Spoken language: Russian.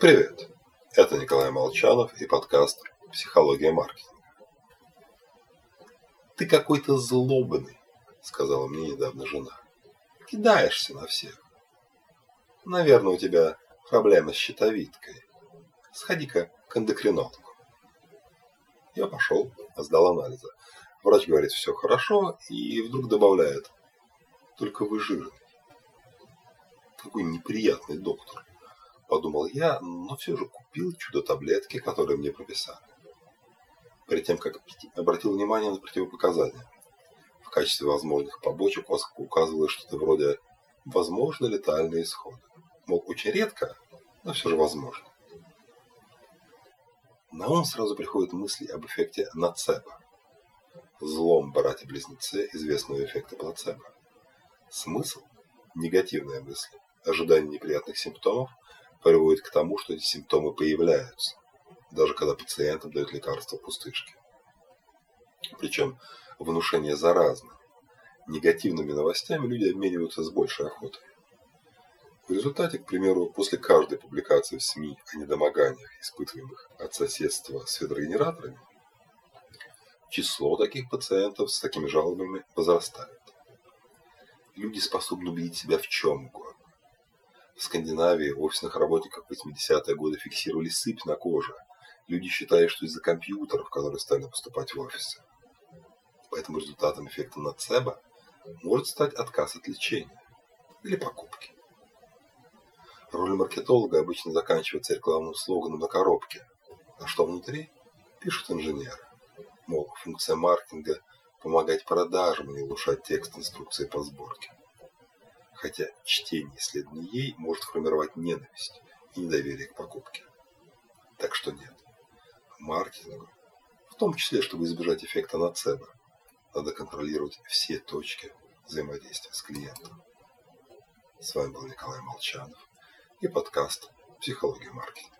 Привет! Это Николай Молчанов и подкаст «Психология маркетинга». «Ты какой-то злобный», — сказала мне недавно жена. «Кидаешься на всех. Наверное, у тебя проблемы с щитовидкой. Сходи-ка к эндокринологу». Я пошел, сдал анализы. Врач говорит, все хорошо, и вдруг добавляет, только вы жирный. Какой неприятный доктор подумал я, но все же купил чудо-таблетки, которые мне прописали. Перед тем, как пить, обратил внимание на противопоказания. В качестве возможных побочек указывалось что-то вроде «возможно летальный исход». Мол, очень редко, но все же возможно. На ум сразу приходят мысли об эффекте нацебо. Злом братья-близнецы известного эффекта плацебо. Смысл – негативная мысль, ожидание неприятных симптомов приводит к тому, что эти симптомы появляются, даже когда пациентам дают лекарства пустышки. Причем внушение заразно. Негативными новостями люди обмениваются с большей охотой. В результате, к примеру, после каждой публикации в СМИ о недомоганиях, испытываемых от соседства с ветрогенераторами, число таких пациентов с такими жалобами возрастает. Люди способны убедить себя в чем угодно в Скандинавии офисных работников в 80-е годы фиксировали сыпь на коже. Люди считали, что из-за компьютеров, которые стали поступать в офисы. Поэтому результатом эффекта нацебо может стать отказ от лечения или покупки. Роль маркетолога обычно заканчивается рекламным слоганом на коробке. А что внутри? Пишут инженеры. Мол, функция маркетинга – помогать продажам, а улучшать текст инструкции по сборке хотя чтение исследований ей может формировать ненависть и недоверие к покупке. Так что нет. Маркетингу, в том числе, чтобы избежать эффекта нацебо, надо контролировать все точки взаимодействия с клиентом. С вами был Николай Молчанов и подкаст «Психология маркетинга».